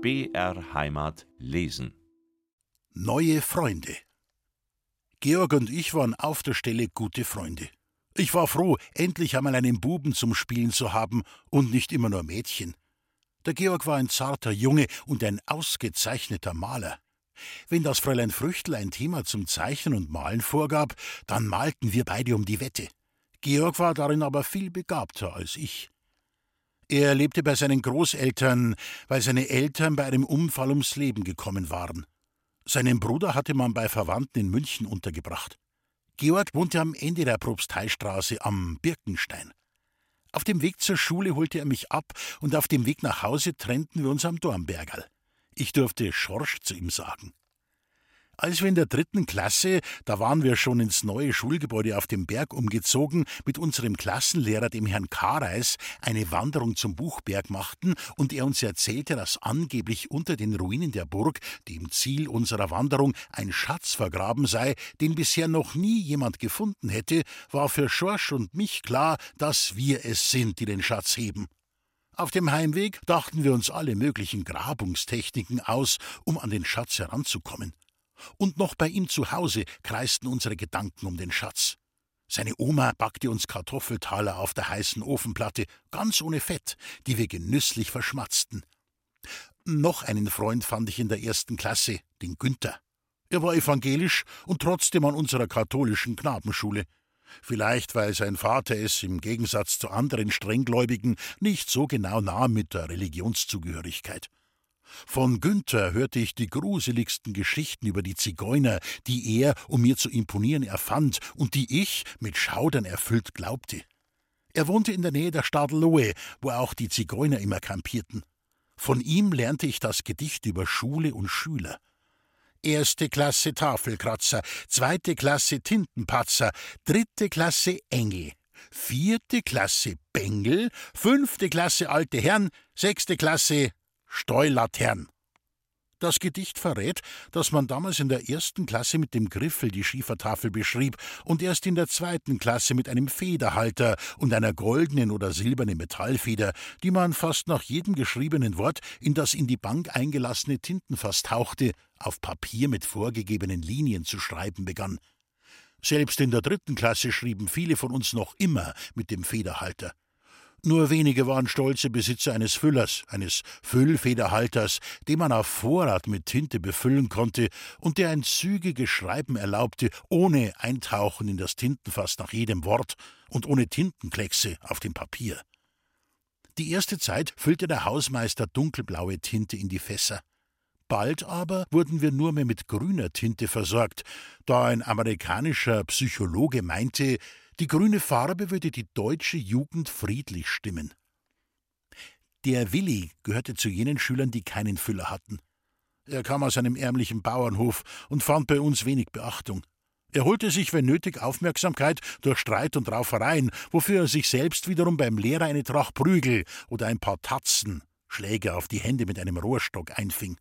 BR Heimat lesen. Neue Freunde. Georg und ich waren auf der Stelle gute Freunde. Ich war froh, endlich einmal einen Buben zum Spielen zu haben und nicht immer nur Mädchen. Der Georg war ein zarter Junge und ein ausgezeichneter Maler. Wenn das Fräulein Früchtel ein Thema zum Zeichnen und Malen vorgab, dann malten wir beide um die Wette. Georg war darin aber viel begabter als ich. Er lebte bei seinen Großeltern, weil seine Eltern bei einem Unfall ums Leben gekommen waren. Seinen Bruder hatte man bei Verwandten in München untergebracht. Georg wohnte am Ende der Propsteistraße am Birkenstein. Auf dem Weg zur Schule holte er mich ab und auf dem Weg nach Hause trennten wir uns am Dornbergerl. Ich durfte Schorsch zu ihm sagen. Als wir in der dritten Klasse, da waren wir schon ins neue Schulgebäude auf dem Berg umgezogen, mit unserem Klassenlehrer, dem Herrn Kareis, eine Wanderung zum Buchberg machten und er uns erzählte, dass angeblich unter den Ruinen der Burg, dem Ziel unserer Wanderung, ein Schatz vergraben sei, den bisher noch nie jemand gefunden hätte, war für Schorsch und mich klar, dass wir es sind, die den Schatz heben. Auf dem Heimweg dachten wir uns alle möglichen Grabungstechniken aus, um an den Schatz heranzukommen. Und noch bei ihm zu Hause kreisten unsere Gedanken um den Schatz. Seine Oma backte uns Kartoffeltaler auf der heißen Ofenplatte, ganz ohne Fett, die wir genüsslich verschmatzten. Noch einen Freund fand ich in der ersten Klasse, den Günther. Er war evangelisch und trotzdem an unserer katholischen Knabenschule. Vielleicht, weil sein Vater es im Gegensatz zu anderen Strenggläubigen nicht so genau nahm mit der Religionszugehörigkeit. Von Günther hörte ich die gruseligsten Geschichten über die Zigeuner, die er, um mir zu imponieren, erfand und die ich, mit Schaudern erfüllt, glaubte. Er wohnte in der Nähe der Stadt Lohe, wo auch die Zigeuner immer kampierten. Von ihm lernte ich das Gedicht über Schule und Schüler. Erste Klasse Tafelkratzer, zweite Klasse Tintenpatzer, dritte Klasse Engel, vierte Klasse Bengel, fünfte Klasse alte Herren, sechste Klasse Steulatern. Das Gedicht verrät, dass man damals in der ersten Klasse mit dem Griffel die Schiefertafel beschrieb und erst in der zweiten Klasse mit einem Federhalter und einer goldenen oder silbernen Metallfeder, die man fast nach jedem geschriebenen Wort in das in die Bank eingelassene Tintenfass tauchte, auf Papier mit vorgegebenen Linien zu schreiben begann. Selbst in der dritten Klasse schrieben viele von uns noch immer mit dem Federhalter. Nur wenige waren stolze Besitzer eines Füllers, eines Füllfederhalters, den man auf Vorrat mit Tinte befüllen konnte und der ein zügiges Schreiben erlaubte, ohne Eintauchen in das Tintenfass nach jedem Wort und ohne Tintenkleckse auf dem Papier. Die erste Zeit füllte der Hausmeister dunkelblaue Tinte in die Fässer. Bald aber wurden wir nur mehr mit grüner Tinte versorgt, da ein amerikanischer Psychologe meinte, die grüne Farbe würde die deutsche Jugend friedlich stimmen. Der Willi gehörte zu jenen Schülern, die keinen Füller hatten. Er kam aus einem ärmlichen Bauernhof und fand bei uns wenig Beachtung. Er holte sich, wenn nötig, Aufmerksamkeit durch Streit und Raufereien, wofür er sich selbst wiederum beim Lehrer eine Tracht Prügel oder ein paar Tatzen, Schläge auf die Hände mit einem Rohrstock einfing.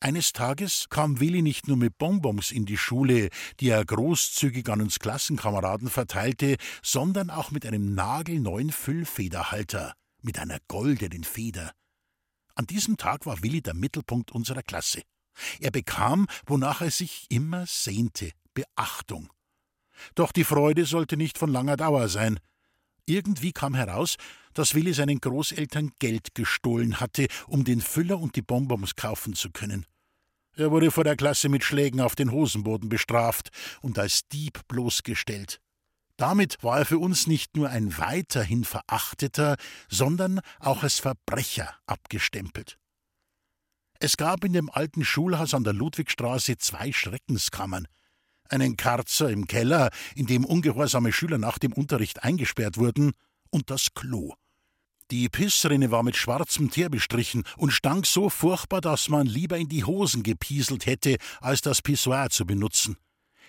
Eines Tages kam Willi nicht nur mit Bonbons in die Schule, die er großzügig an uns Klassenkameraden verteilte, sondern auch mit einem nagelneuen Füllfederhalter, mit einer goldenen Feder. An diesem Tag war Willi der Mittelpunkt unserer Klasse. Er bekam, wonach er sich immer sehnte, Beachtung. Doch die Freude sollte nicht von langer Dauer sein. Irgendwie kam heraus, dass Willi seinen Großeltern Geld gestohlen hatte, um den Füller und die Bonbons kaufen zu können. Er wurde vor der Klasse mit Schlägen auf den Hosenboden bestraft und als Dieb bloßgestellt. Damit war er für uns nicht nur ein weiterhin verachteter, sondern auch als Verbrecher abgestempelt. Es gab in dem alten Schulhaus an der Ludwigstraße zwei Schreckenskammern, einen Karzer im Keller, in dem ungehorsame Schüler nach dem Unterricht eingesperrt wurden, und das Klo. Die Pissrinne war mit schwarzem Teer bestrichen und stank so furchtbar, dass man lieber in die Hosen gepieselt hätte, als das Pissoir zu benutzen.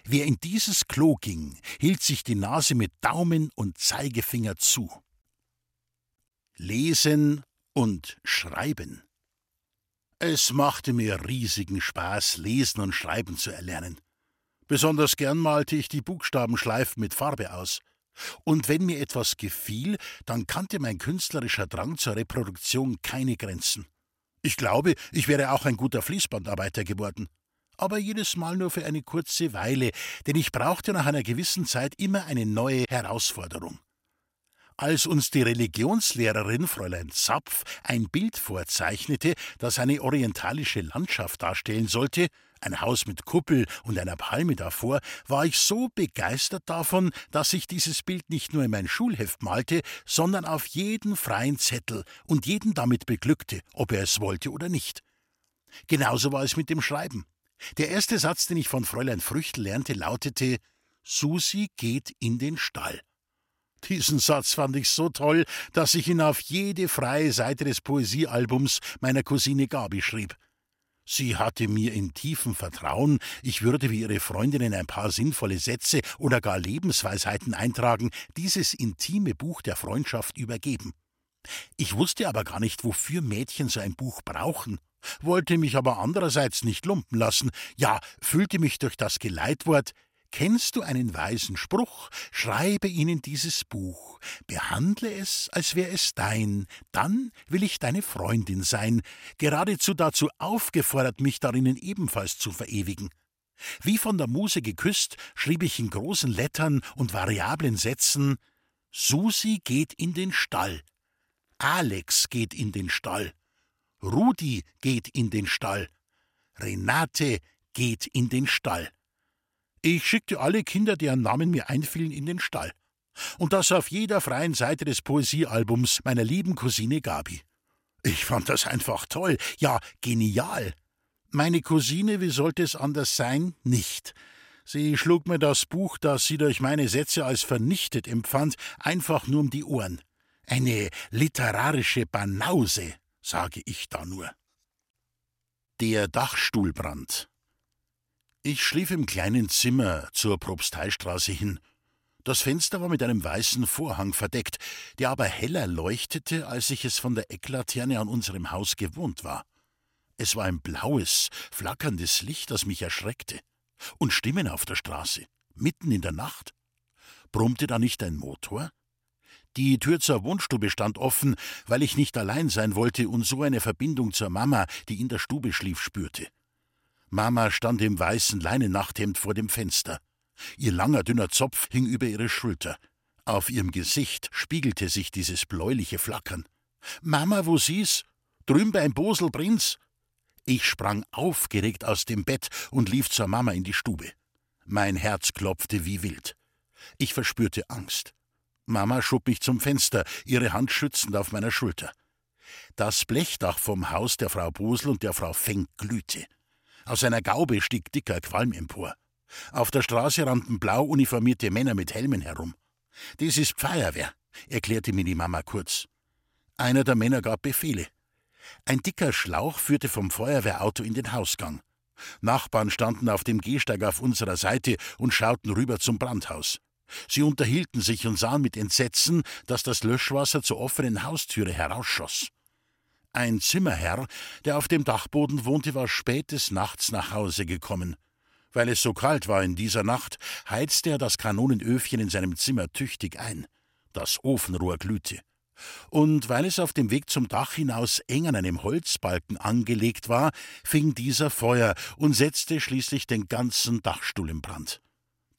Wer in dieses Klo ging, hielt sich die Nase mit Daumen und Zeigefinger zu. Lesen und Schreiben. Es machte mir riesigen Spaß, lesen und schreiben zu erlernen. Besonders gern malte ich die Buchstabenschleifen mit Farbe aus. Und wenn mir etwas gefiel, dann kannte mein künstlerischer Drang zur Reproduktion keine Grenzen. Ich glaube, ich wäre auch ein guter Fließbandarbeiter geworden. Aber jedes Mal nur für eine kurze Weile, denn ich brauchte nach einer gewissen Zeit immer eine neue Herausforderung. Als uns die Religionslehrerin Fräulein Zapf ein Bild vorzeichnete, das eine orientalische Landschaft darstellen sollte, ein Haus mit Kuppel und einer Palme davor, war ich so begeistert davon, dass ich dieses Bild nicht nur in mein Schulheft malte, sondern auf jeden freien Zettel und jeden damit beglückte, ob er es wollte oder nicht. Genauso war es mit dem Schreiben. Der erste Satz, den ich von Fräulein Früchtel lernte, lautete Susi geht in den Stall. Diesen Satz fand ich so toll, dass ich ihn auf jede freie Seite des Poesiealbums meiner Cousine Gabi schrieb. Sie hatte mir in tiefem Vertrauen, ich würde wie ihre Freundinnen ein paar sinnvolle Sätze oder gar Lebensweisheiten eintragen, dieses intime Buch der Freundschaft übergeben. Ich wusste aber gar nicht, wofür Mädchen so ein Buch brauchen, wollte mich aber andererseits nicht lumpen lassen, ja, fühlte mich durch das Geleitwort Kennst du einen weisen Spruch? Schreibe ihn in dieses Buch, behandle es, als wär es dein, dann will ich deine Freundin sein, geradezu dazu aufgefordert, mich darinnen ebenfalls zu verewigen. Wie von der Muse geküsst, schrieb ich in großen Lettern und variablen Sätzen Susi geht in den Stall, Alex geht in den Stall, Rudi geht in den Stall, Renate geht in den Stall. Ich schickte alle Kinder, deren Namen mir einfielen, in den Stall. Und das auf jeder freien Seite des Poesiealbums meiner lieben Cousine Gabi. Ich fand das einfach toll, ja, genial. Meine Cousine, wie sollte es anders sein, nicht. Sie schlug mir das Buch, das sie durch meine Sätze als vernichtet empfand, einfach nur um die Ohren. Eine literarische Banause, sage ich da nur. Der Dachstuhlbrand. Ich schlief im kleinen Zimmer zur Propsteistraße hin. Das Fenster war mit einem weißen Vorhang verdeckt, der aber heller leuchtete, als ich es von der Ecklaterne an unserem Haus gewohnt war. Es war ein blaues, flackerndes Licht, das mich erschreckte. Und Stimmen auf der Straße, mitten in der Nacht. Brummte da nicht ein Motor? Die Tür zur Wohnstube stand offen, weil ich nicht allein sein wollte und so eine Verbindung zur Mama, die in der Stube schlief, spürte. Mama stand im weißen Leinennachthemd vor dem Fenster. Ihr langer, dünner Zopf hing über ihre Schulter. Auf ihrem Gesicht spiegelte sich dieses bläuliche Flackern. Mama, wo sie's? Drüben beim Bosel Prinz? Ich sprang aufgeregt aus dem Bett und lief zur Mama in die Stube. Mein Herz klopfte wie wild. Ich verspürte Angst. Mama schob mich zum Fenster, ihre Hand schützend auf meiner Schulter. Das Blechdach vom Haus der Frau Bosel und der Frau Fenk glühte. Aus einer Gaube stieg dicker Qualm empor. Auf der Straße rannten blau uniformierte Männer mit Helmen herum. Das ist Feuerwehr, erklärte mir die Mama kurz. Einer der Männer gab Befehle. Ein dicker Schlauch führte vom Feuerwehrauto in den Hausgang. Nachbarn standen auf dem Gehsteig auf unserer Seite und schauten rüber zum Brandhaus. Sie unterhielten sich und sahen mit Entsetzen, dass das Löschwasser zur offenen Haustüre herausschoss. Ein Zimmerherr, der auf dem Dachboden wohnte, war spät des Nachts nach Hause gekommen. Weil es so kalt war in dieser Nacht, heizte er das Kanonenöfchen in seinem Zimmer tüchtig ein. Das Ofenrohr glühte. Und weil es auf dem Weg zum Dach hinaus eng an einem Holzbalken angelegt war, fing dieser Feuer und setzte schließlich den ganzen Dachstuhl in Brand.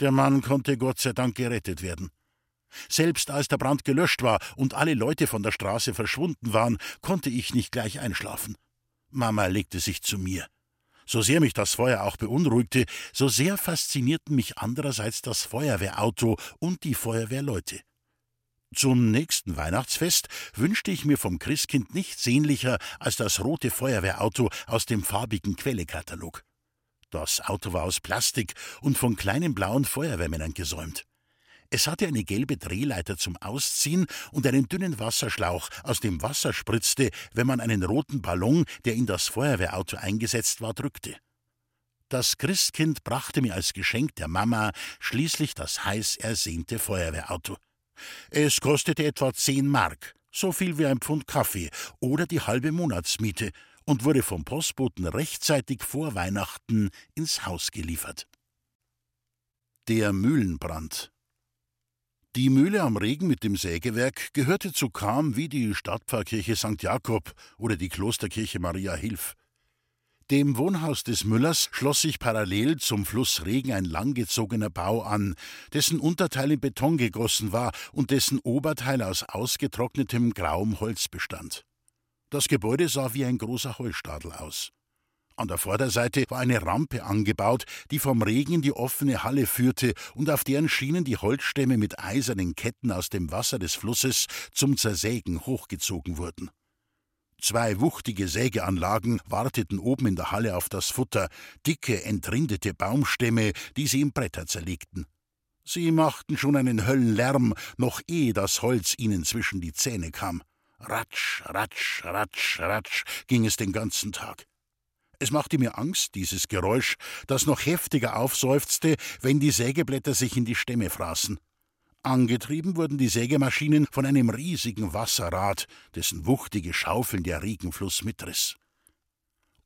Der Mann konnte Gott sei Dank gerettet werden. Selbst als der Brand gelöscht war und alle Leute von der Straße verschwunden waren, konnte ich nicht gleich einschlafen. Mama legte sich zu mir. So sehr mich das Feuer auch beunruhigte, so sehr faszinierten mich andererseits das Feuerwehrauto und die Feuerwehrleute. Zum nächsten Weihnachtsfest wünschte ich mir vom Christkind nichts sehnlicher als das rote Feuerwehrauto aus dem farbigen Quellekatalog. Das Auto war aus Plastik und von kleinen blauen Feuerwehrmännern gesäumt. Es hatte eine gelbe Drehleiter zum Ausziehen und einen dünnen Wasserschlauch, aus dem Wasser spritzte, wenn man einen roten Ballon, der in das Feuerwehrauto eingesetzt war, drückte. Das Christkind brachte mir als Geschenk der Mama schließlich das heiß ersehnte Feuerwehrauto. Es kostete etwa zehn Mark, so viel wie ein Pfund Kaffee oder die halbe Monatsmiete, und wurde vom Postboten rechtzeitig vor Weihnachten ins Haus geliefert. Der Mühlenbrand Die Mühle am Regen mit dem Sägewerk gehörte zu Cham wie die Stadtpfarrkirche St. Jakob oder die Klosterkirche Maria Hilf. Dem Wohnhaus des Müllers schloss sich parallel zum Fluss Regen ein langgezogener Bau an, dessen Unterteil in Beton gegossen war und dessen Oberteil aus ausgetrocknetem grauem Holz bestand. Das Gebäude sah wie ein großer Heustadel aus. An der Vorderseite war eine Rampe angebaut, die vom Regen in die offene Halle führte und auf deren Schienen die Holzstämme mit eisernen Ketten aus dem Wasser des Flusses zum Zersägen hochgezogen wurden. Zwei wuchtige Sägeanlagen warteten oben in der Halle auf das Futter, dicke, entrindete Baumstämme, die sie in Bretter zerlegten. Sie machten schon einen Höllenlärm, noch ehe das Holz ihnen zwischen die Zähne kam. Ratsch, ratsch, ratsch, ratsch ging es den ganzen Tag. Es machte mir Angst, dieses Geräusch, das noch heftiger aufseufzte, wenn die Sägeblätter sich in die Stämme fraßen. Angetrieben wurden die Sägemaschinen von einem riesigen Wasserrad, dessen wuchtige Schaufeln der Regenfluss mitriss.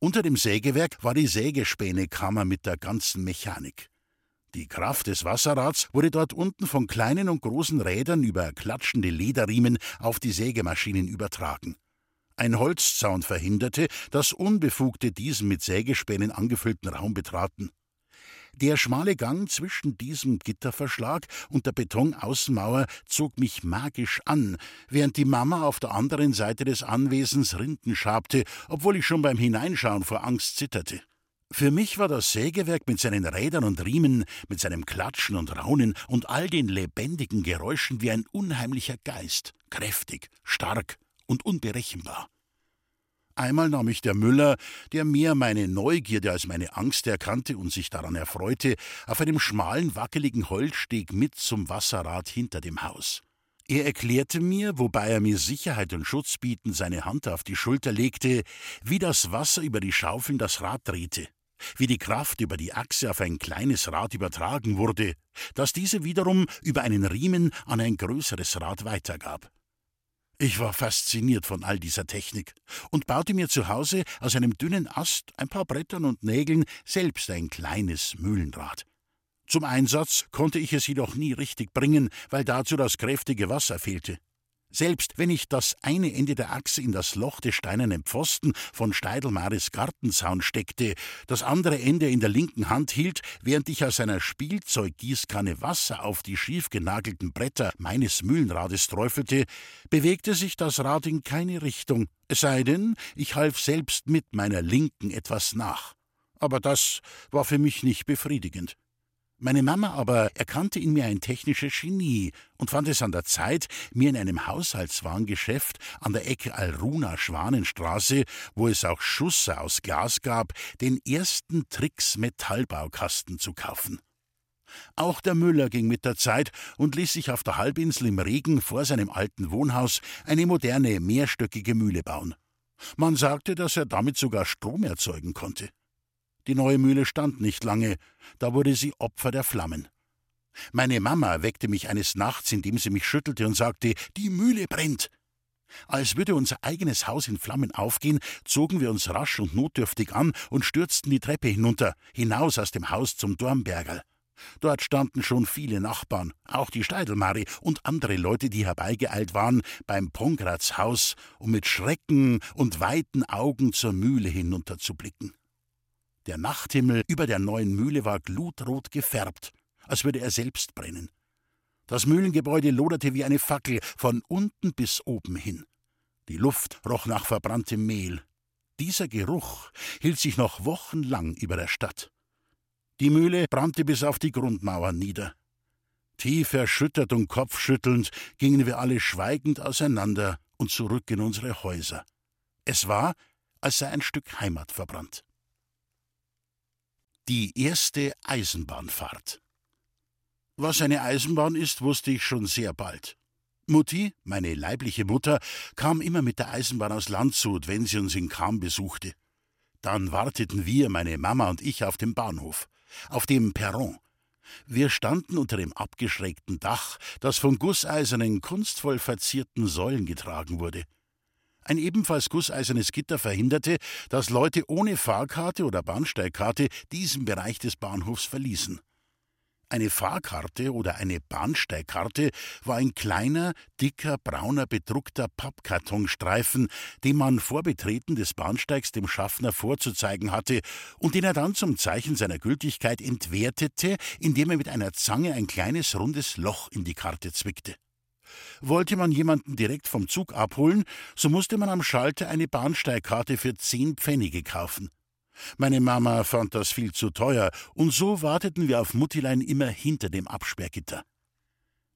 Unter dem Sägewerk war die Sägespänekammer mit der ganzen Mechanik. Die Kraft des Wasserrads wurde dort unten von kleinen und großen Rädern über klatschende Lederriemen auf die Sägemaschinen übertragen. Ein Holzzaun verhinderte, dass Unbefugte diesen mit Sägespänen angefüllten Raum betraten. Der schmale Gang zwischen diesem Gitterverschlag und der Betonaußenmauer zog mich magisch an, während die Mama auf der anderen Seite des Anwesens Rinden schabte, obwohl ich schon beim Hineinschauen vor Angst zitterte. Für mich war das Sägewerk mit seinen Rädern und Riemen, mit seinem Klatschen und Raunen und all den lebendigen Geräuschen wie ein unheimlicher Geist, kräftig, stark und unberechenbar. Einmal nahm mich der Müller, der mehr meine Neugierde als meine Angst erkannte und sich daran erfreute, auf einem schmalen, wackeligen Holzsteg mit zum Wasserrad hinter dem Haus. Er erklärte mir, wobei er mir Sicherheit und Schutz bietend seine Hand auf die Schulter legte, wie das Wasser über die Schaufeln das Rad drehte, wie die Kraft über die Achse auf ein kleines Rad übertragen wurde, das diese wiederum über einen Riemen an ein größeres Rad weitergab. Ich war fasziniert von all dieser Technik und baute mir zu Hause aus einem dünnen Ast, ein paar Brettern und Nägeln selbst ein kleines Mühlenrad. Zum Einsatz konnte ich es jedoch nie richtig bringen, weil dazu das kräftige Wasser fehlte. Selbst wenn ich das eine Ende der Achse in das Loch des steinernen Pfosten von Steidelmares Gartenzaun steckte, das andere Ende in der linken Hand hielt, während ich aus einer Spielzeuggießkanne Wasser auf die schief genagelten Bretter meines Mühlenrades träufelte, bewegte sich das Rad in keine Richtung, es sei denn, ich half selbst mit meiner linken etwas nach. Aber das war für mich nicht befriedigend. Meine Mama aber erkannte in mir ein technisches Genie und fand es an der Zeit, mir in einem Haushaltswarengeschäft an der Ecke Alruna-Schwanenstraße, wo es auch Schusser aus Glas gab, den ersten Tricks Metallbaukasten zu kaufen. Auch der Müller ging mit der Zeit und ließ sich auf der Halbinsel im Regen vor seinem alten Wohnhaus eine moderne, mehrstöckige Mühle bauen. Man sagte, dass er damit sogar Strom erzeugen konnte. Die neue Mühle stand nicht lange, da wurde sie Opfer der Flammen. Meine Mama weckte mich eines Nachts, indem sie mich schüttelte und sagte, die Mühle brennt. Als würde unser eigenes Haus in Flammen aufgehen, zogen wir uns rasch und notdürftig an und stürzten die Treppe hinunter, hinaus aus dem Haus zum Dornbergerl. Dort standen schon viele Nachbarn, auch die Steidelmari und andere Leute, die herbeigeeilt waren beim Pongratz Haus, um mit Schrecken und weiten Augen zur Mühle hinunterzublicken. Der Nachthimmel über der neuen Mühle war glutrot gefärbt, als würde er selbst brennen. Das Mühlengebäude loderte wie eine Fackel von unten bis oben hin. Die Luft roch nach verbranntem Mehl. Dieser Geruch hielt sich noch wochenlang über der Stadt. Die Mühle brannte bis auf die Grundmauern nieder. Tief erschüttert und kopfschüttelnd gingen wir alle schweigend auseinander und zurück in unsere Häuser. Es war, als sei ein Stück Heimat verbrannt. Die erste Eisenbahnfahrt. Was eine Eisenbahn ist, wusste ich schon sehr bald. Mutti, meine leibliche Mutter, kam immer mit der Eisenbahn aus Landshut, wenn sie uns in Cham besuchte. Dann warteten wir, meine Mama und ich, auf dem Bahnhof, auf dem Perron. Wir standen unter dem abgeschrägten Dach, das von gusseisernen, kunstvoll verzierten Säulen getragen wurde. Ein ebenfalls gusseisernes Gitter verhinderte, dass Leute ohne Fahrkarte oder Bahnsteigkarte diesen Bereich des Bahnhofs verließen. Eine Fahrkarte oder eine Bahnsteigkarte war ein kleiner, dicker, brauner, bedruckter Pappkartonstreifen, den man vor Betreten des Bahnsteigs dem Schaffner vorzuzeigen hatte und den er dann zum Zeichen seiner Gültigkeit entwertete, indem er mit einer Zange ein kleines rundes Loch in die Karte zwickte. Wollte man jemanden direkt vom Zug abholen, so musste man am Schalter eine Bahnsteigkarte für zehn Pfennige kaufen. Meine Mama fand das viel zu teuer, und so warteten wir auf Muttilein immer hinter dem Absperrgitter.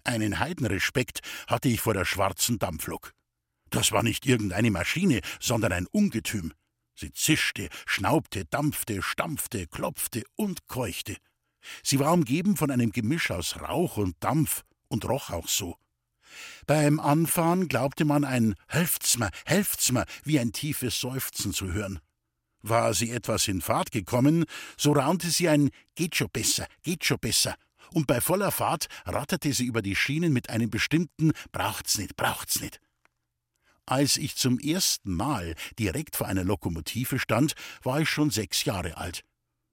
Einen Heidenrespekt hatte ich vor der schwarzen Dampflok. Das war nicht irgendeine Maschine, sondern ein Ungetüm. Sie zischte, schnaubte, dampfte, stampfte, klopfte und keuchte. Sie war umgeben von einem Gemisch aus Rauch und Dampf und roch auch so. Beim Anfahren glaubte man ein Helft's mir, helft's mir wie ein tiefes Seufzen zu hören. War sie etwas in Fahrt gekommen, so raunte sie ein Geht schon besser, geht schon besser, und bei voller Fahrt ratterte sie über die Schienen mit einem bestimmten Braucht's nicht, braucht's nicht. Als ich zum ersten Mal direkt vor einer Lokomotive stand, war ich schon sechs Jahre alt.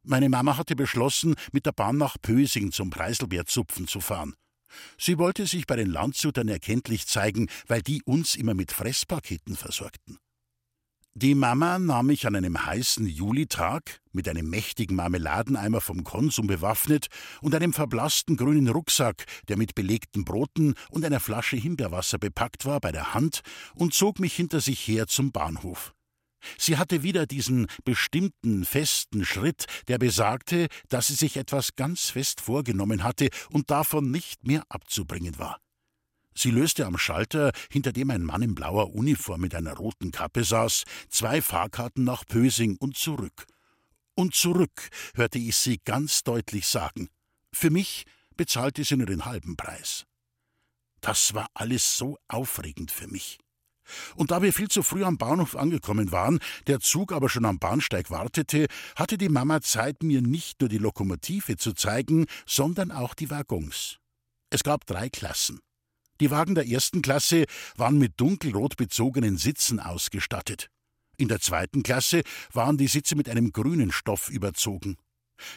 Meine Mama hatte beschlossen, mit der Bahn nach Pösing zum Preiselbeerzupfen zu fahren. Sie wollte sich bei den Landshutern erkenntlich zeigen, weil die uns immer mit Fresspaketen versorgten. Die Mama nahm mich an einem heißen Julitag, mit einem mächtigen Marmeladeneimer vom Konsum bewaffnet und einem verblassten grünen Rucksack, der mit belegten Broten und einer Flasche Himbeerwasser bepackt war, bei der Hand und zog mich hinter sich her zum Bahnhof. Sie hatte wieder diesen bestimmten festen Schritt, der besagte, dass sie sich etwas ganz fest vorgenommen hatte und davon nicht mehr abzubringen war. Sie löste am Schalter, hinter dem ein Mann in blauer Uniform mit einer roten Kappe saß, zwei Fahrkarten nach Pösing und zurück. Und zurück, hörte ich sie ganz deutlich sagen. Für mich bezahlte sie nur den halben Preis. Das war alles so aufregend für mich. Und da wir viel zu früh am Bahnhof angekommen waren, der Zug aber schon am Bahnsteig wartete, hatte die Mama Zeit, mir nicht nur die Lokomotive zu zeigen, sondern auch die Waggons. Es gab drei Klassen. Die Wagen der ersten Klasse waren mit dunkelrot bezogenen Sitzen ausgestattet. In der zweiten Klasse waren die Sitze mit einem grünen Stoff überzogen.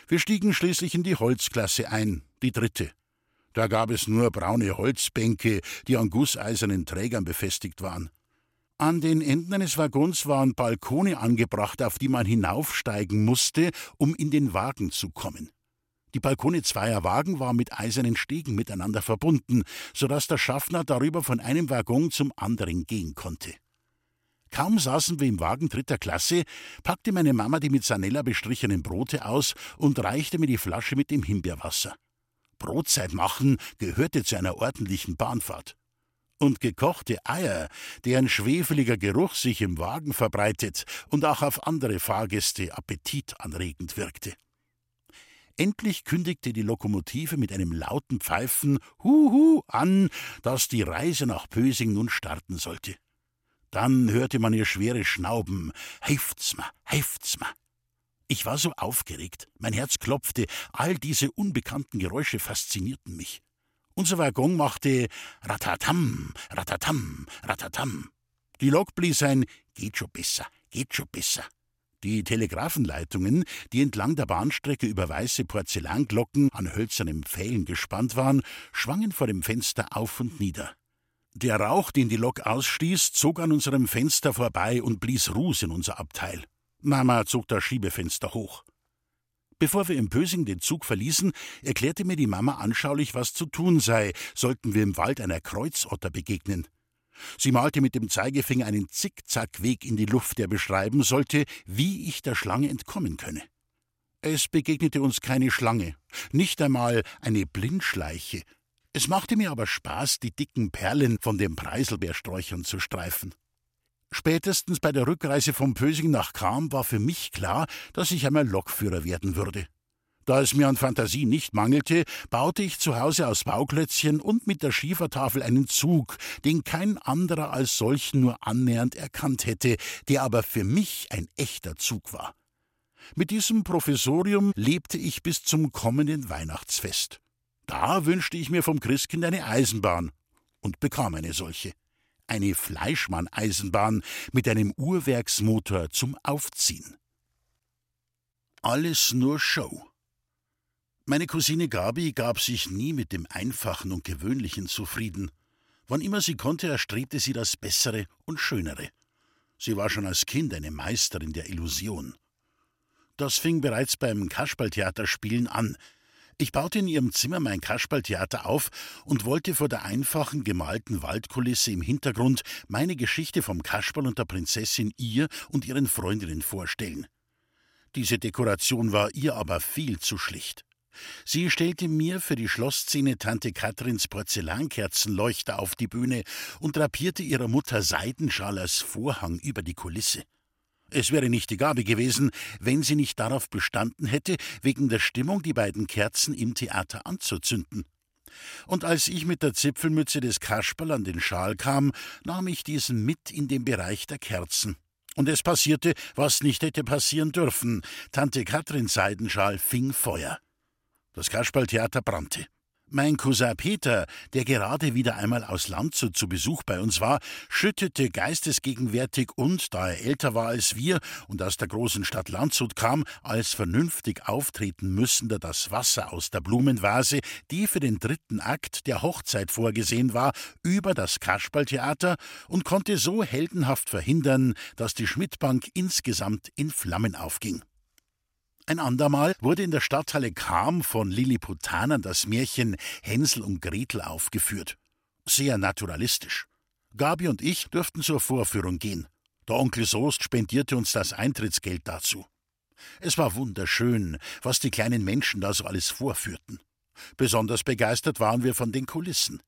Wir stiegen schließlich in die Holzklasse ein, die dritte. Da gab es nur braune Holzbänke, die an gusseisernen Trägern befestigt waren. An den Enden eines Waggons waren Balkone angebracht, auf die man hinaufsteigen musste, um in den Wagen zu kommen. Die Balkone zweier Wagen waren mit eisernen Stegen miteinander verbunden, so dass der Schaffner darüber von einem Waggon zum anderen gehen konnte. Kaum saßen wir im Wagen dritter Klasse, packte meine Mama die mit Sanella bestrichenen Brote aus und reichte mir die Flasche mit dem Himbeerwasser. Brotzeit machen gehörte zu einer ordentlichen Bahnfahrt. Und gekochte Eier, deren schwefeliger Geruch sich im Wagen verbreitet und auch auf andere Fahrgäste appetitanregend wirkte. Endlich kündigte die Lokomotive mit einem lauten Pfeifen Huhu an, dass die Reise nach Pösing nun starten sollte. Dann hörte man ihr schweres Schnauben. Heift's ma, heift's ma. Ich war so aufgeregt, mein Herz klopfte, all diese unbekannten Geräusche faszinierten mich. Unser Waggon machte Ratatam, Ratatam, Ratatam. Die Lok blies ein Geht schon besser, geht schon besser. Die Telegrafenleitungen, die entlang der Bahnstrecke über weiße Porzellanglocken an hölzernen Pfählen gespannt waren, schwangen vor dem Fenster auf und nieder. Der Rauch, den die Lok ausstieß, zog an unserem Fenster vorbei und blies Ruß in unser Abteil. Mama zog das Schiebefenster hoch. Bevor wir im Pösing den Zug verließen, erklärte mir die Mama anschaulich, was zu tun sei, sollten wir im Wald einer Kreuzotter begegnen. Sie malte mit dem Zeigefinger einen Zickzackweg in die Luft, der beschreiben sollte, wie ich der Schlange entkommen könne. Es begegnete uns keine Schlange, nicht einmal eine Blindschleiche. Es machte mir aber Spaß, die dicken Perlen von den Preiselbeersträuchern zu streifen. Spätestens bei der Rückreise vom Pösing nach Cham war für mich klar, dass ich einmal Lokführer werden würde. Da es mir an Fantasie nicht mangelte, baute ich zu Hause aus Bauklötzchen und mit der Schiefertafel einen Zug, den kein anderer als solchen nur annähernd erkannt hätte, der aber für mich ein echter Zug war. Mit diesem Professorium lebte ich bis zum kommenden Weihnachtsfest. Da wünschte ich mir vom Christkind eine Eisenbahn und bekam eine solche. Eine Fleischmann-Eisenbahn mit einem Uhrwerksmotor zum Aufziehen. Alles nur Show. Meine Cousine Gabi gab sich nie mit dem Einfachen und Gewöhnlichen zufrieden. Wann immer sie konnte, erstrebte sie das Bessere und Schönere. Sie war schon als Kind eine Meisterin der Illusion. Das fing bereits beim Kasperltheaterspielen an. Ich baute in ihrem Zimmer mein Kasperltheater auf und wollte vor der einfachen gemalten Waldkulisse im Hintergrund meine Geschichte vom Kasperl und der Prinzessin ihr und ihren Freundinnen vorstellen. Diese Dekoration war ihr aber viel zu schlicht. Sie stellte mir für die Schlussszene Tante Katrins Porzellankerzenleuchter auf die Bühne und drapierte ihrer Mutter Seidenschal als Vorhang über die Kulisse. Es wäre nicht die Gabe gewesen, wenn sie nicht darauf bestanden hätte, wegen der Stimmung die beiden Kerzen im Theater anzuzünden. Und als ich mit der Zipfelmütze des Kasperl an den Schal kam, nahm ich diesen mit in den Bereich der Kerzen. Und es passierte, was nicht hätte passieren dürfen. Tante Katrins Seidenschal fing Feuer. Das Kasperltheater brannte. Mein Cousin Peter, der gerade wieder einmal aus Landshut zu Besuch bei uns war, schüttete geistesgegenwärtig und, da er älter war als wir und aus der großen Stadt Landshut kam, als vernünftig auftreten müssender das Wasser aus der Blumenvase, die für den dritten Akt der Hochzeit vorgesehen war, über das Kasperltheater und konnte so heldenhaft verhindern, dass die Schmidtbank insgesamt in Flammen aufging. Ein andermal wurde in der Stadthalle Kam von Lilliputanern das Märchen Hänsel und Gretel aufgeführt. Sehr naturalistisch. Gabi und ich durften zur Vorführung gehen. Der Onkel Soest spendierte uns das Eintrittsgeld dazu. Es war wunderschön, was die kleinen Menschen da so alles vorführten. Besonders begeistert waren wir von den Kulissen.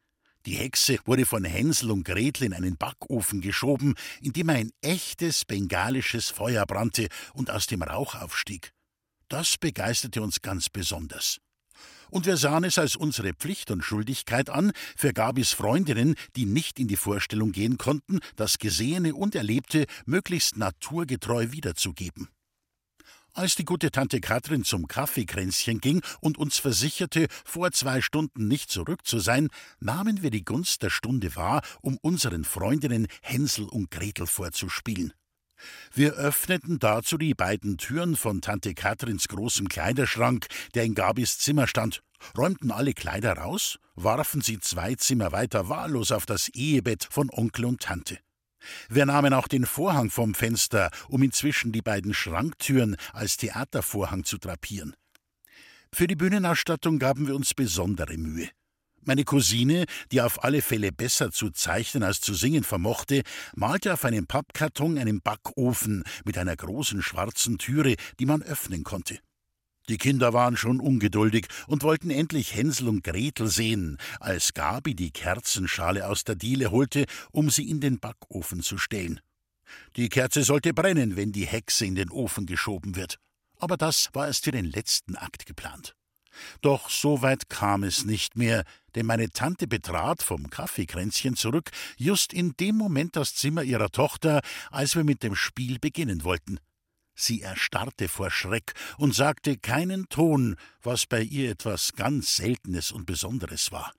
Die Hexe wurde von Hänsel und Gretel in einen Backofen geschoben, in dem ein echtes bengalisches Feuer brannte und aus dem Rauch aufstieg. Das begeisterte uns ganz besonders. Und wir sahen es als unsere Pflicht und Schuldigkeit an, für Gabis Freundinnen, die nicht in die Vorstellung gehen konnten, das Gesehene und Erlebte möglichst naturgetreu wiederzugeben. Als die gute Tante Katrin zum Kaffeekränzchen ging und uns versicherte, vor zwei Stunden nicht zurück zu sein, nahmen wir die Gunst der Stunde wahr, um unseren Freundinnen Hänsel und Gretel vorzuspielen. Wir öffneten dazu die beiden Türen von Tante Katrins großem Kleiderschrank, der in Gabis Zimmer stand, räumten alle Kleider raus, warfen sie zwei Zimmer weiter wahllos auf das Ehebett von Onkel und Tante. Wir nahmen auch den Vorhang vom Fenster, um inzwischen die beiden Schranktüren als Theatervorhang zu drapieren. Für die Bühnenausstattung gaben wir uns besondere Mühe. Meine Cousine, die auf alle Fälle besser zu zeichnen als zu singen vermochte, malte auf einem Pappkarton einen Backofen mit einer großen schwarzen Türe, die man öffnen konnte. Die Kinder waren schon ungeduldig und wollten endlich Hänsel und Gretel sehen, als Gabi die Kerzenschale aus der Diele holte, um sie in den Backofen zu stellen. Die Kerze sollte brennen, wenn die Hexe in den Ofen geschoben wird. Aber das war erst für den letzten Akt geplant. Doch so weit kam es nicht mehr, denn meine Tante betrat vom Kaffeekränzchen zurück just in dem Moment das Zimmer ihrer Tochter, als wir mit dem Spiel beginnen wollten. Sie erstarrte vor Schreck und sagte keinen Ton, was bei ihr etwas ganz Seltenes und Besonderes war.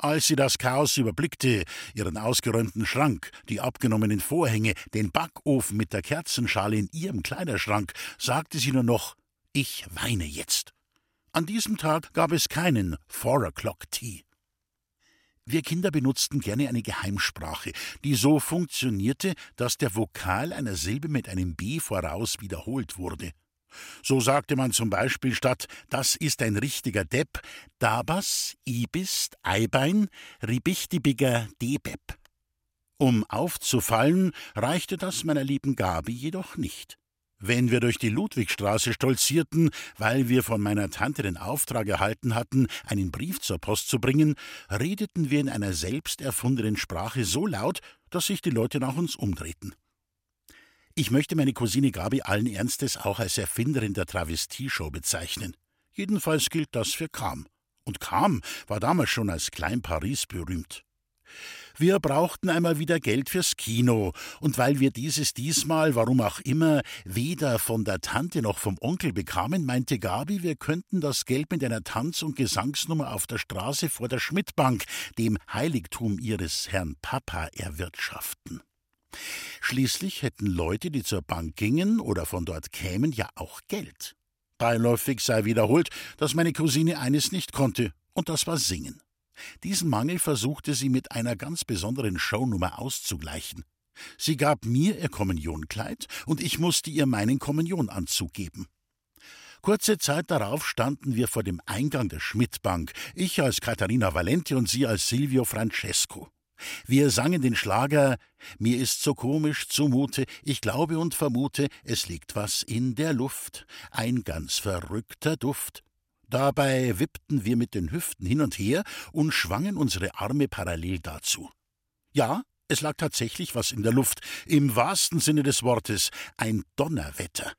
Als sie das Chaos überblickte, ihren ausgeräumten Schrank, die abgenommenen Vorhänge, den Backofen mit der Kerzenschale in ihrem Kleiderschrank, sagte sie nur noch Ich weine jetzt. An diesem Tag gab es keinen Four O'Clock Tea. Wir Kinder benutzten gerne eine Geheimsprache, die so funktionierte, dass der Vokal einer Silbe mit einem B voraus wiederholt wurde. So sagte man zum Beispiel statt Das ist ein richtiger Depp, Dabas, Ibist, Eibein, Ribichtibiger, Debeb. Um aufzufallen, reichte das meiner lieben Gabi jedoch nicht. Wenn wir durch die Ludwigstraße stolzierten, weil wir von meiner Tante den Auftrag erhalten hatten, einen Brief zur Post zu bringen, redeten wir in einer selbst erfundenen Sprache so laut, dass sich die Leute nach uns umdrehten. Ich möchte meine Cousine Gabi allen Ernstes auch als Erfinderin der Travestieshow bezeichnen. Jedenfalls gilt das für Kam. Und Kam war damals schon als Klein Paris berühmt. Wir brauchten einmal wieder Geld fürs Kino, und weil wir dieses diesmal, warum auch immer, weder von der Tante noch vom Onkel bekamen, meinte Gabi, wir könnten das Geld mit einer Tanz- und Gesangsnummer auf der Straße vor der Schmidtbank, dem Heiligtum ihres Herrn Papa, erwirtschaften. Schließlich hätten Leute, die zur Bank gingen oder von dort kämen, ja auch Geld. Beiläufig sei wiederholt, dass meine Cousine eines nicht konnte, und das war singen. Diesen Mangel versuchte sie mit einer ganz besonderen Shownummer auszugleichen. Sie gab mir ihr Kommunionkleid und ich musste ihr meinen Kommunionanzug geben. Kurze Zeit darauf standen wir vor dem Eingang der Schmidtbank, ich als Katharina Valenti und sie als Silvio Francesco. Wir sangen den Schlager Mir ist so komisch zumute, ich glaube und vermute, es liegt was in der Luft, ein ganz verrückter Duft. Dabei wippten wir mit den Hüften hin und her und schwangen unsere Arme parallel dazu. Ja, es lag tatsächlich was in der Luft, im wahrsten Sinne des Wortes, ein Donnerwetter.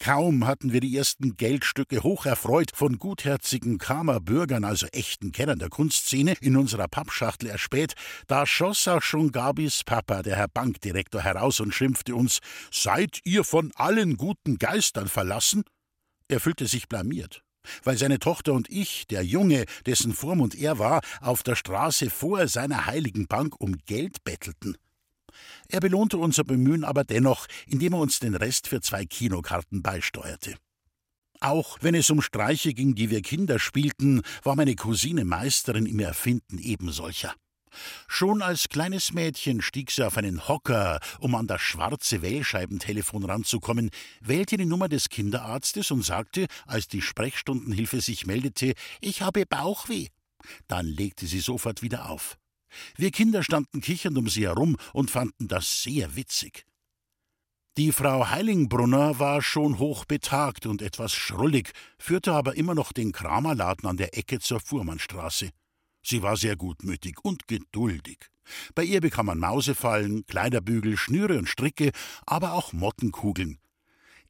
Kaum hatten wir die ersten Geldstücke hocherfreut von gutherzigen Kammerbürgern, also echten Kennern der Kunstszene, in unserer Pappschachtel erspäht, da schoss auch schon Gabis Papa, der Herr Bankdirektor, heraus und schimpfte uns: Seid ihr von allen guten Geistern verlassen? Er fühlte sich blamiert, weil seine Tochter und ich, der Junge, dessen Vormund er war, auf der Straße vor seiner heiligen Bank um Geld bettelten. Er belohnte unser Bemühen aber dennoch, indem er uns den Rest für zwei Kinokarten beisteuerte. Auch wenn es um Streiche ging, die wir Kinder spielten, war meine Cousine Meisterin im Erfinden ebensolcher. Schon als kleines Mädchen stieg sie auf einen Hocker, um an das schwarze Wählscheibentelefon ranzukommen, wählte die Nummer des Kinderarztes und sagte, als die Sprechstundenhilfe sich meldete, ich habe Bauchweh. Dann legte sie sofort wieder auf. Wir Kinder standen kichernd um sie herum und fanden das sehr witzig. Die Frau Heilingbrunner war schon hochbetagt und etwas schrullig, führte aber immer noch den Kramerladen an der Ecke zur Fuhrmannstraße. Sie war sehr gutmütig und geduldig. Bei ihr bekam man Mausefallen, Kleiderbügel, Schnüre und Stricke, aber auch Mottenkugeln.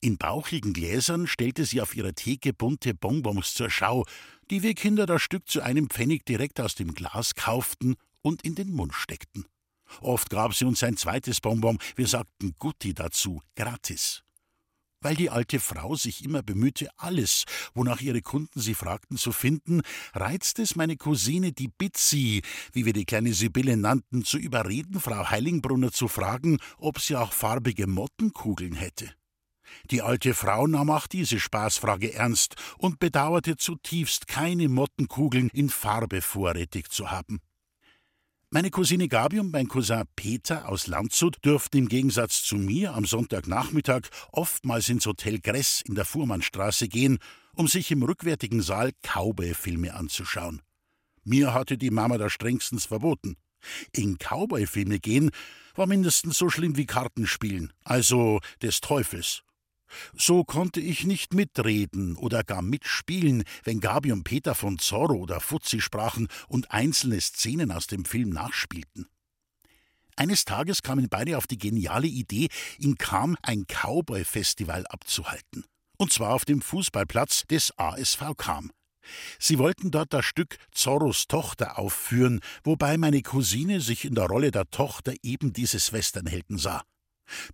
In bauchigen Gläsern stellte sie auf ihrer Theke bunte Bonbons zur Schau, die wir Kinder das Stück zu einem Pfennig direkt aus dem Glas kauften und in den Mund steckten. Oft gab sie uns ein zweites Bonbon, wir sagten Gutti dazu, gratis. Weil die alte Frau sich immer bemühte, alles, wonach ihre Kunden sie fragten, zu finden, reizte es meine Cousine, die Bitzi, wie wir die kleine Sibylle nannten, zu überreden, Frau Heilingbrunner zu fragen, ob sie auch farbige Mottenkugeln hätte. Die alte Frau nahm auch diese Spaßfrage ernst und bedauerte zutiefst, keine Mottenkugeln in Farbe vorrätig zu haben. Meine Cousine Gabi und mein Cousin Peter aus Landshut dürften im Gegensatz zu mir am Sonntagnachmittag oftmals ins Hotel Gress in der Fuhrmannstraße gehen, um sich im rückwärtigen Saal Cowboy-Filme anzuschauen. Mir hatte die Mama das strengstens verboten. In Cowboy-Filme gehen war mindestens so schlimm wie Kartenspielen, also des Teufels. So konnte ich nicht mitreden oder gar mitspielen, wenn Gabi und Peter von Zorro oder Fuzzi sprachen und einzelne Szenen aus dem Film nachspielten. Eines Tages kamen beide auf die geniale Idee, in Kam ein Cowboy-Festival abzuhalten. Und zwar auf dem Fußballplatz des ASV Kam. Sie wollten dort das Stück Zorros Tochter aufführen, wobei meine Cousine sich in der Rolle der Tochter eben dieses Westernhelden sah.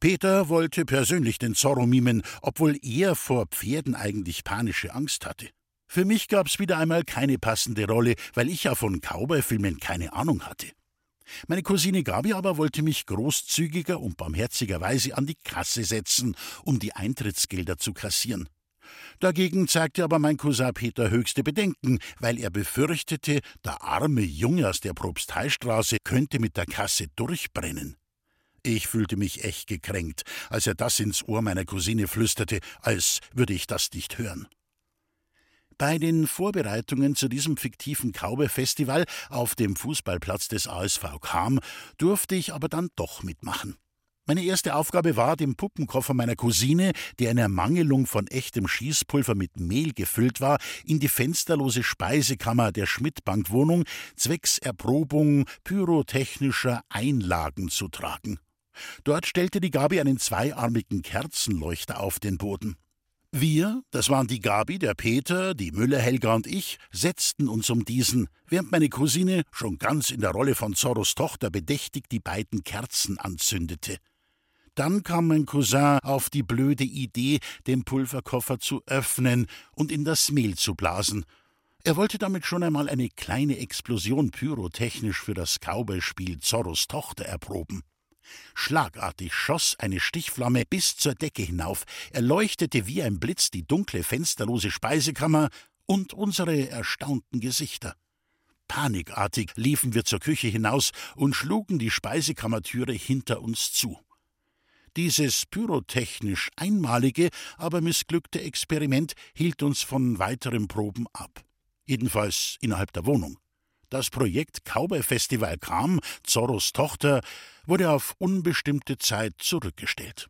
Peter wollte persönlich den Zorro mimen, obwohl er vor Pferden eigentlich panische Angst hatte. Für mich gab's wieder einmal keine passende Rolle, weil ich ja von Cowboy-Filmen keine Ahnung hatte. Meine Cousine Gabi aber wollte mich großzügiger und barmherzigerweise an die Kasse setzen, um die Eintrittsgelder zu kassieren. Dagegen zeigte aber mein Cousin Peter höchste Bedenken, weil er befürchtete, der arme Junge aus der Propsteistraße könnte mit der Kasse durchbrennen. Ich fühlte mich echt gekränkt, als er das ins Ohr meiner Cousine flüsterte, als würde ich das nicht hören. Bei den Vorbereitungen zu diesem fiktiven Kaube-Festival auf dem Fußballplatz des ASV Kam durfte ich aber dann doch mitmachen. Meine erste Aufgabe war, dem Puppenkoffer meiner Cousine, der in Ermangelung von echtem Schießpulver mit Mehl gefüllt war, in die fensterlose Speisekammer der Schmidtbankwohnung zwecks Erprobung pyrotechnischer Einlagen zu tragen. Dort stellte die Gabi einen zweiarmigen Kerzenleuchter auf den Boden. Wir, das waren die Gabi, der Peter, die Müller, Helga und ich, setzten uns um diesen, während meine Cousine, schon ganz in der Rolle von Zorros Tochter, bedächtig die beiden Kerzen anzündete. Dann kam mein Cousin auf die blöde Idee, den Pulverkoffer zu öffnen und in das Mehl zu blasen. Er wollte damit schon einmal eine kleine Explosion pyrotechnisch für das Cowboyspiel Zorros Tochter erproben. Schlagartig schoss eine Stichflamme bis zur Decke hinauf, erleuchtete wie ein Blitz die dunkle, fensterlose Speisekammer und unsere erstaunten Gesichter. Panikartig liefen wir zur Küche hinaus und schlugen die Speisekammertüre hinter uns zu. Dieses pyrotechnisch einmalige, aber missglückte Experiment hielt uns von weiteren Proben ab. Jedenfalls innerhalb der Wohnung. Das Projekt Cowboy Festival kam, Zorros Tochter, wurde auf unbestimmte Zeit zurückgestellt.